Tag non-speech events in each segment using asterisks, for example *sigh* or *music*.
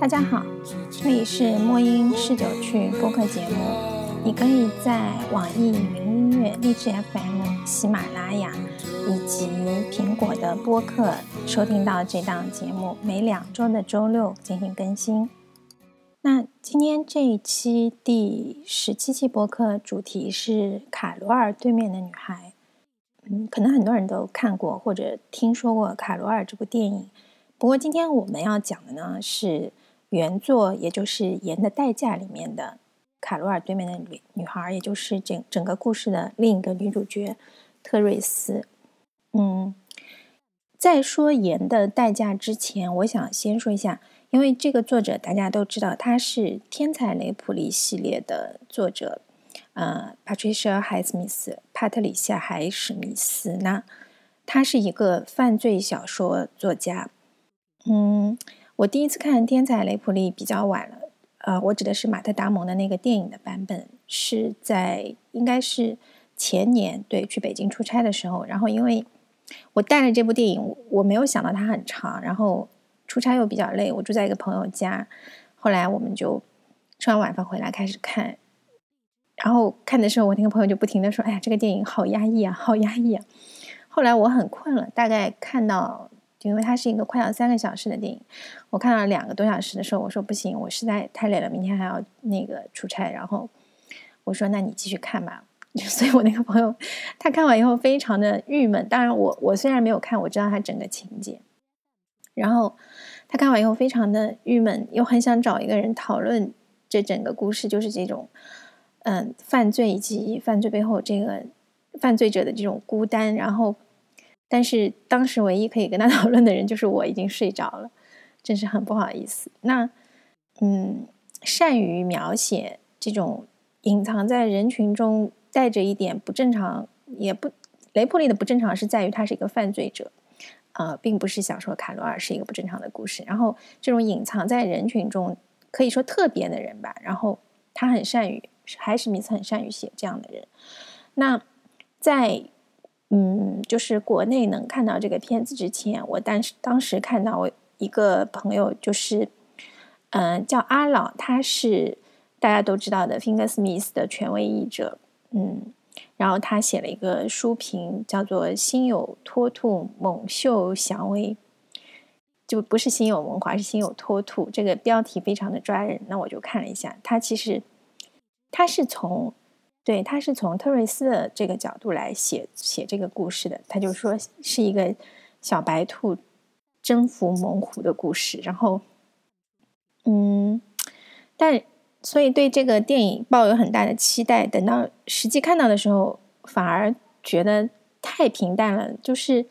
大家好，这里是墨音试酒趣播客节目。你可以在网易云音乐、荔枝 FM、喜马拉雅以及苹果的播客收听到这档节目，每两周的周六进行更新。那今天这一期第十七期播客主题是卡罗尔对面的女孩。嗯，可能很多人都看过或者听说过卡罗尔这部电影。不过今天我们要讲的呢是。原作也就是《盐的代价》里面的卡罗尔对面的女女孩，也就是整整个故事的另一个女主角特瑞斯。嗯，在说《盐的代价》之前，我想先说一下，因为这个作者大家都知道，他是《天才雷普利》系列的作者，呃，Patricia Highsmith，帕特里夏·海史密斯。那他是一个犯罪小说作家，嗯。我第一次看《天才雷普利》比较晚了，呃，我指的是马特·达蒙的那个电影的版本，是在应该是前年对去北京出差的时候，然后因为我带了这部电影，我没有想到它很长，然后出差又比较累，我住在一个朋友家，后来我们就吃完晚饭回来开始看，然后看的时候，我那个朋友就不停的说：“哎呀，这个电影好压抑啊，好压抑啊！”后来我很困了，大概看到。就因为它是一个快要三个小时的电影，我看到两个多小时的时候，我说不行，我实在太累了，明天还要那个出差。然后我说：“那你继续看吧。*laughs* ”所以，我那个朋友他看完以后非常的郁闷。当然，我我虽然没有看，我知道他整个情节。然后他看完以后非常的郁闷，又很想找一个人讨论这整个故事，就是这种嗯犯罪以及犯罪背后这个犯罪者的这种孤单，然后。但是当时唯一可以跟他 *laughs* 讨论的人就是我已经睡着了，真是很不好意思。那，嗯，善于描写这种隐藏在人群中带着一点不正常，也不雷普利的不正常是在于他是一个犯罪者，呃，并不是想说卡罗尔是一个不正常的故事。然后这种隐藏在人群中可以说特别的人吧，然后他很善于，还是米斯很善于写这样的人。那在。嗯，就是国内能看到这个片子之前，我当时当时看到我一个朋友，就是嗯叫阿老，他是大家都知道的 Finger Smith 的权威译者，嗯，然后他写了一个书评，叫做“心有脱兔，猛嗅祥威”，就不是心有文华，是心有脱兔，这个标题非常的抓人。那我就看了一下，他其实他是从。对，他是从特瑞斯的这个角度来写写这个故事的。他就说是一个小白兔征服猛虎的故事。然后，嗯，但所以对这个电影抱有很大的期待。等到实际看到的时候，反而觉得太平淡了。就是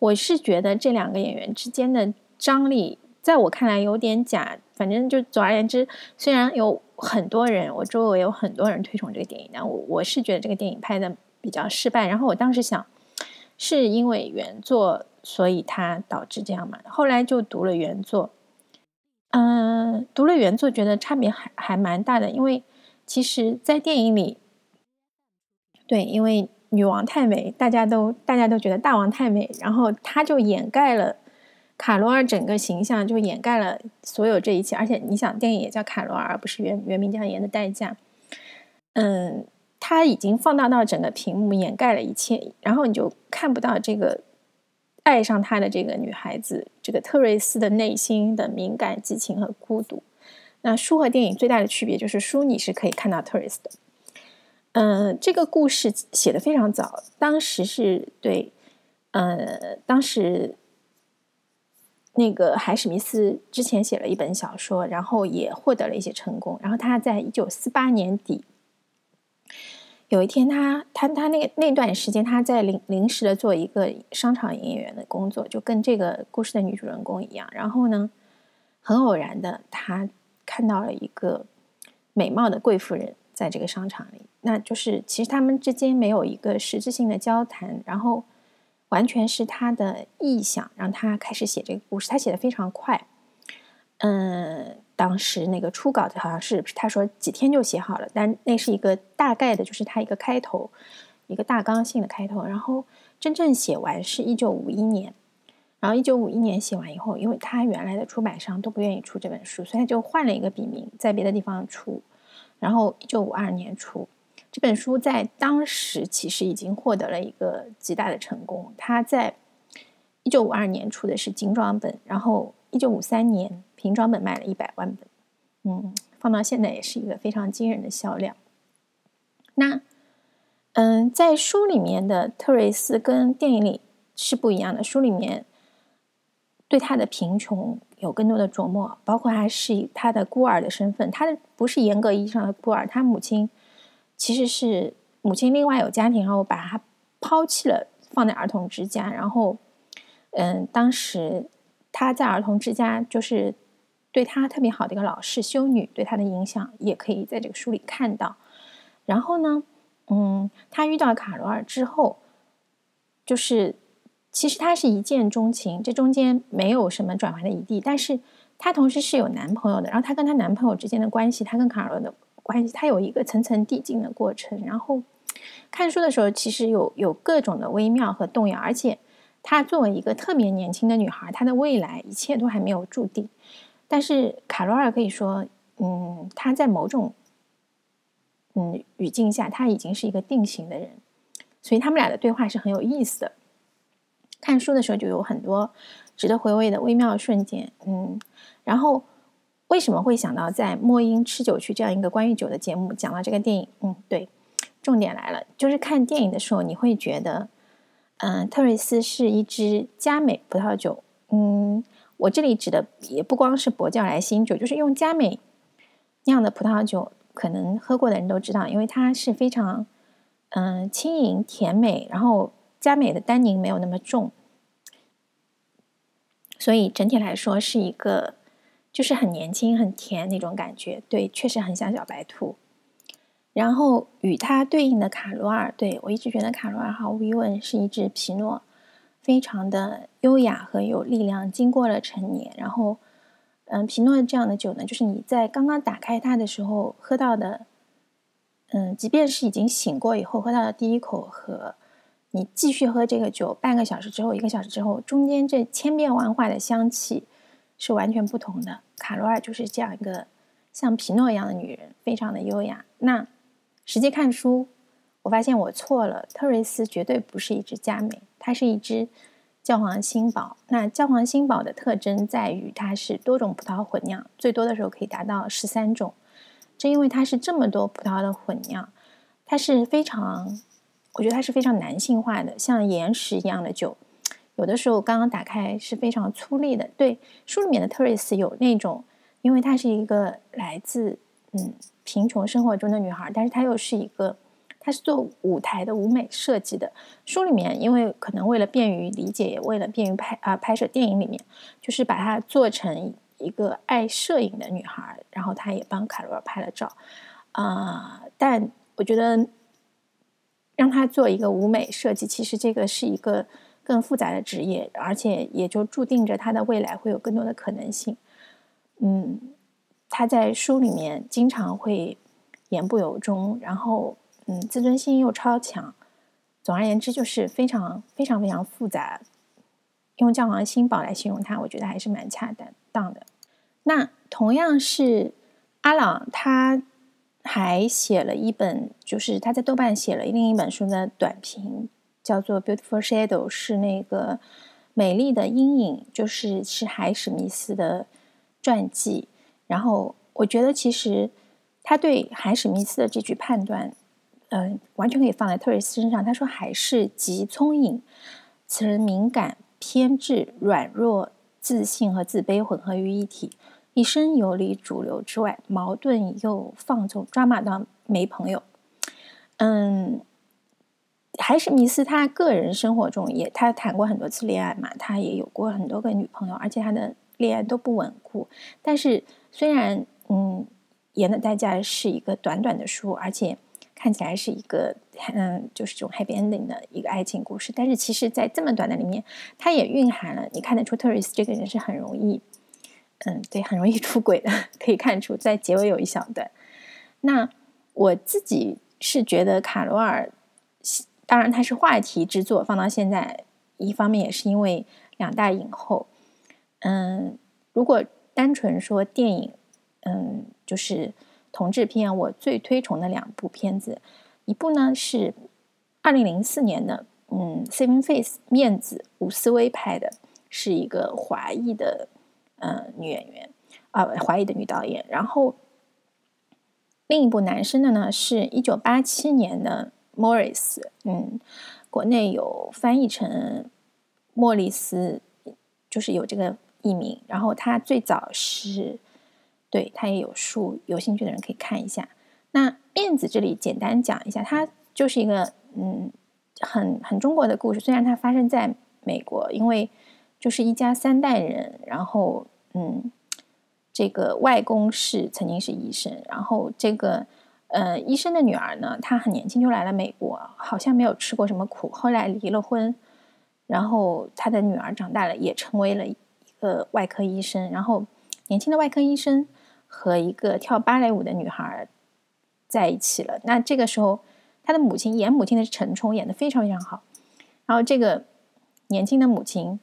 我是觉得这两个演员之间的张力，在我看来有点假。反正就总而言之，虽然有。很多人，我周围有很多人推崇这个电影，但我我是觉得这个电影拍的比较失败。然后我当时想，是因为原作，所以它导致这样嘛？后来就读了原作，嗯，读了原作，觉得差别还还蛮大的。因为其实，在电影里，对，因为女王太美，大家都大家都觉得大王太美，然后他就掩盖了。卡罗尔整个形象就掩盖了所有这一切，而且你想，电影也叫卡罗尔，而不是原原名叫《盐的代价》。嗯，他已经放大到整个屏幕，掩盖了一切，然后你就看不到这个爱上他的这个女孩子，这个特瑞斯的内心的敏感、激情和孤独。那书和电影最大的区别就是，书你是可以看到特瑞斯的。嗯，这个故事写的非常早，当时是对，呃，当时。那个海史密斯之前写了一本小说，然后也获得了一些成功。然后他在一九四八年底有一天，他他他那个那段时间，他在临临时的做一个商场营业员的工作，就跟这个故事的女主人公一样。然后呢，很偶然的，他看到了一个美貌的贵妇人在这个商场里。那就是其实他们之间没有一个实质性的交谈。然后。完全是他的臆想让他开始写这个故事，他写的非常快。嗯，当时那个初稿好像是他说几天就写好了，但那是一个大概的，就是他一个开头，一个大纲性的开头。然后真正写完是一九五一年，然后一九五一年写完以后，因为他原来的出版商都不愿意出这本书，所以他就换了一个笔名，在别的地方出。然后一九五二年出这本书，在当时其实已经获得了一个极大的成功。他在一九五二年出的是精装本，然后一九五三年平装本卖了一百万本，嗯，放到现在也是一个非常惊人的销量。那，嗯，在书里面的特瑞斯跟电影里是不一样的，书里面。对他的贫穷有更多的琢磨，包括他是以他的孤儿的身份，他的不是严格意义上的孤儿，他母亲其实是母亲另外有家庭，然后把他抛弃了，放在儿童之家。然后，嗯，当时他在儿童之家就是对他特别好的一个老师修女，对他的影响也可以在这个书里看到。然后呢，嗯，他遇到卡罗尔之后，就是。其实她是一见钟情，这中间没有什么转圜的余地。但是她同时是有男朋友的，然后她跟她男朋友之间的关系，她跟卡罗尔的关系，它有一个层层递进的过程。然后看书的时候，其实有有各种的微妙和动摇。而且她作为一个特别年轻的女孩，她的未来一切都还没有注定。但是卡罗尔可以说，嗯，她在某种嗯语境下，她已经是一个定型的人。所以他们俩的对话是很有意思的。看书的时候就有很多值得回味的微妙瞬间，嗯，然后为什么会想到在莫英吃酒去这样一个关于酒的节目讲到这个电影？嗯，对，重点来了，就是看电影的时候你会觉得，嗯，特瑞斯是一支佳美葡萄酒，嗯，我这里指的也不光是伯教莱新酒，就是用佳美酿的葡萄酒，可能喝过的人都知道，因为它是非常嗯轻盈甜美，然后。佳美的单宁没有那么重，所以整体来说是一个就是很年轻、很甜那种感觉。对，确实很像小白兔。然后与它对应的卡罗尔，对我一直觉得卡罗尔毫无疑问是一只皮诺，非常的优雅和有力量，经过了陈年。然后，嗯，皮诺这样的酒呢，就是你在刚刚打开它的时候喝到的，嗯，即便是已经醒过以后喝到的第一口和。你继续喝这个酒，半个小时之后、一个小时之后，中间这千变万化的香气是完全不同的。卡罗尔就是这样一个像皮诺一样的女人，非常的优雅。那实际看书，我发现我错了，特瑞斯绝对不是一只佳美，它是一只教皇新堡。那教皇新堡的特征在于它是多种葡萄混酿，最多的时候可以达到十三种。正因为它是这么多葡萄的混酿，它是非常。我觉得它是非常男性化的，像岩石一样的酒，有的时候刚刚打开是非常粗粝的。对，书里面的特瑞斯有那种，因为她是一个来自嗯贫穷生活中的女孩，但是她又是一个，她是做舞台的舞美设计的。书里面因为可能为了便于理解，也为了便于拍啊拍摄电影里面，就是把她做成一个爱摄影的女孩，然后她也帮卡罗尔拍了照啊。但我觉得。让他做一个舞美设计，其实这个是一个更复杂的职业，而且也就注定着他的未来会有更多的可能性。嗯，他在书里面经常会言不由衷，然后嗯，自尊心又超强。总而言之，就是非常非常非常复杂。用教皇新宝来形容他，我觉得还是蛮恰当的。那同样是阿朗，他。还写了一本，就是他在豆瓣写了另一本书的短评，叫做《Beautiful Shadow》，是那个美丽的阴影，就是是海史密斯的传记。然后我觉得，其实他对海史密斯的这句判断，嗯，完全可以放在特瑞斯身上。他说：“海是极聪颖，此人敏感、偏执、软弱、自信和自卑混合于一体。”一生游离主流之外，矛盾又放纵，抓马到没朋友。嗯，海史密斯他个人生活中也，他谈过很多次恋爱嘛，他也有过很多个女朋友，而且他的恋爱都不稳固。但是虽然嗯，盐的代价是一个短短的书，而且看起来是一个嗯，就是这种 happy ending 的一个爱情故事，但是其实在这么短的里面，它也蕴含了你看得出特瑞斯这个人是很容易。嗯，对，很容易出轨的，*laughs* 可以看出在结尾有一小段。那我自己是觉得卡罗尔，当然它是话题之作，放到现在，一方面也是因为两大影后。嗯，如果单纯说电影，嗯，就是同志片，我最推崇的两部片子，一部呢是二零零四年的，嗯，Saving Face 面子吴思薇拍的，是一个华裔的，嗯，女演员啊，华裔的女导演。然后另一部男生的呢，是一九八七年的 Morris，嗯，国内有翻译成莫里斯，就是有这个。译名，然后他最早是，对他也有书，有兴趣的人可以看一下。那面子这里简单讲一下，它就是一个嗯很很中国的故事，虽然它发生在美国，因为就是一家三代人，然后嗯这个外公是曾经是医生，然后这个呃医生的女儿呢，她很年轻就来了美国，好像没有吃过什么苦，后来离了婚，然后他的女儿长大了，也成为了一。个外科医生，然后年轻的外科医生和一个跳芭蕾舞的女孩在一起了。那这个时候，他的母亲演母亲的是陈冲，演的非常非常好。然后这个年轻的母亲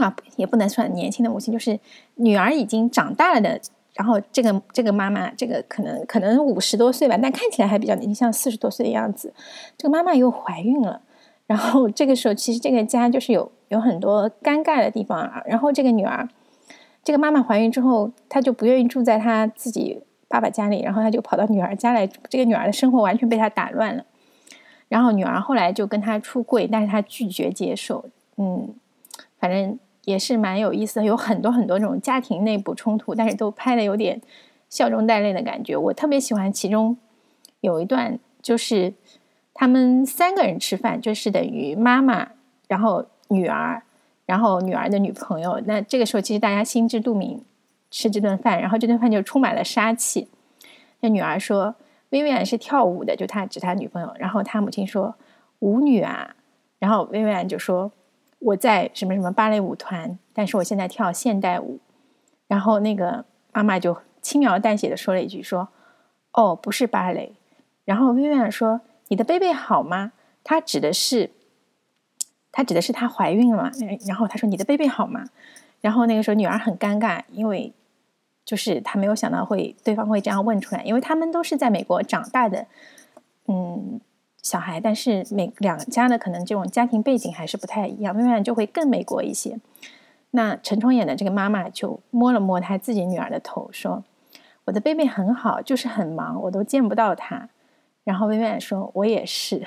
啊，也不能算年轻的母亲，就是女儿已经长大了的。然后这个这个妈妈，这个可能可能五十多岁吧，但看起来还比较年轻，像四十多岁的样子。这个妈妈又怀孕了。然后这个时候，其实这个家就是有有很多尴尬的地方啊。然后这个女儿，这个妈妈怀孕之后，她就不愿意住在她自己爸爸家里，然后她就跑到女儿家来。这个女儿的生活完全被她打乱了。然后女儿后来就跟她出柜，但是她拒绝接受。嗯，反正也是蛮有意思的，有很多很多这种家庭内部冲突，但是都拍的有点笑中带泪的感觉。我特别喜欢其中有一段，就是。他们三个人吃饭，就是等于妈妈，然后女儿，然后女儿的女朋友。那这个时候，其实大家心知肚明，吃这顿饭，然后这顿饭就充满了杀气。那女儿说：“薇薇安是跳舞的，就她指她女朋友。”然后她母亲说：“舞女啊。”然后薇薇安就说：“我在什么什么芭蕾舞团，但是我现在跳现代舞。”然后那个妈妈就轻描淡写的说了一句：“说哦，不是芭蕾。”然后薇薇安说。你的贝贝好吗？她指的是，她指的是她怀孕了？然后她说：“你的贝贝好吗？”然后那个时候女儿很尴尬，因为就是她没有想到会对方会这样问出来，因为他们都是在美国长大的，嗯，小孩，但是每两家的可能这种家庭背景还是不太一样，薇薇安就会更美国一些。那陈冲演的这个妈妈就摸了摸她自己女儿的头，说：“我的贝贝很好，就是很忙，我都见不到她。”然后薇薇安说：“我也是。”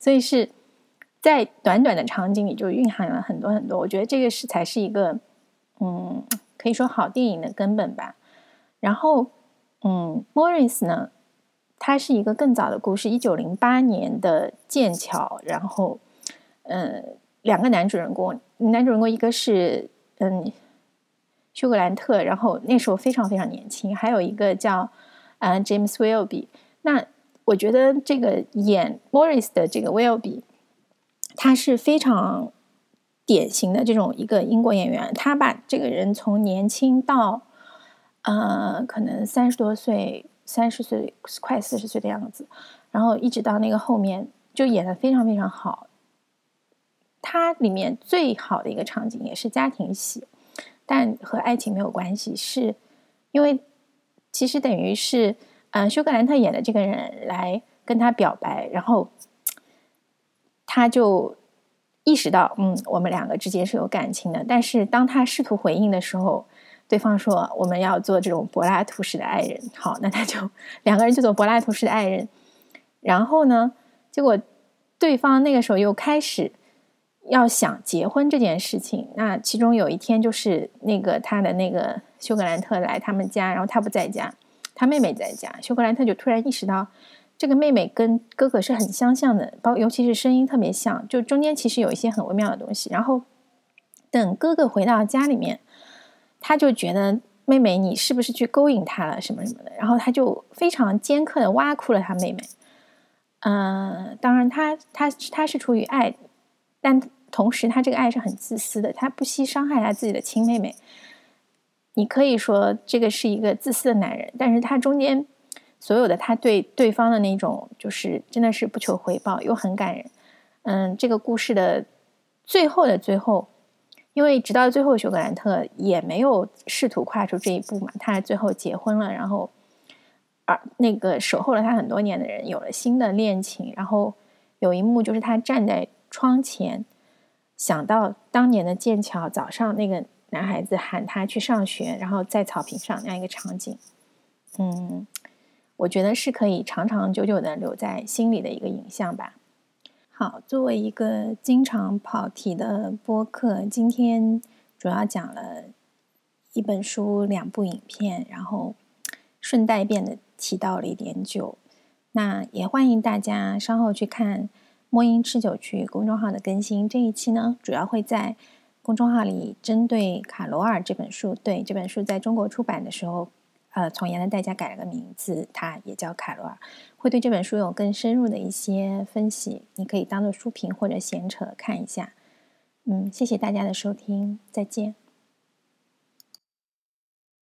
所以是在短短的场景里就蕴含了很多很多。我觉得这个是才是一个，嗯，可以说好电影的根本吧。然后，嗯，Morris 呢，他是一个更早的故事，一九零八年的剑桥。然后，嗯，两个男主人公，男主人公一个是嗯休格兰特，然后那时候非常非常年轻，还有一个叫嗯 James Wilby。那我觉得这个演 Morris 的这个 Willby，他是非常典型的这种一个英国演员。他把这个人从年轻到呃可能三十多岁、三十岁快四十岁的样子，然后一直到那个后面就演的非常非常好。他里面最好的一个场景也是家庭戏，但和爱情没有关系，是因为其实等于是。嗯，休格兰特演的这个人来跟他表白，然后他就意识到，嗯，我们两个之间是有感情的。但是当他试图回应的时候，对方说我们要做这种柏拉图式的爱人。好，那他就两个人就做柏拉图式的爱人。然后呢，结果对方那个时候又开始要想结婚这件事情。那其中有一天就是那个他的那个休格兰特来他们家，然后他不在家。他妹妹在家，休格兰特就突然意识到，这个妹妹跟哥哥是很相像的，包尤其是声音特别像，就中间其实有一些很微妙的东西。然后等哥哥回到家里面，他就觉得妹妹你是不是去勾引他了什么什么的，然后他就非常尖刻的挖苦了他妹妹。嗯，当然他他他是出于爱，但同时他这个爱是很自私的，他不惜伤害他自己的亲妹妹。你可以说这个是一个自私的男人，但是他中间所有的他对对方的那种，就是真的是不求回报，又很感人。嗯，这个故事的最后的最后，因为直到最后，休格兰特也没有试图跨出这一步嘛。他最后结婚了，然后，而那个守候了他很多年的人有了新的恋情。然后有一幕就是他站在窗前，想到当年的剑桥早上那个男孩子喊他去上学，然后在草坪上那样一个场景。嗯，我觉得是可以长长久久的留在心里的一个影像吧。好，作为一个经常跑题的播客，今天主要讲了一本书、两部影片，然后顺带便的提到了一点酒。那也欢迎大家稍后去看摸音吃酒去公众号的更新。这一期呢，主要会在公众号里针对卡罗尔这本书，对这本书在中国出版的时候。呃，从盐的代价改了个名字，它也叫卡罗尔，会对这本书有更深入的一些分析，你可以当做书评或者闲扯看一下。嗯，谢谢大家的收听，再见。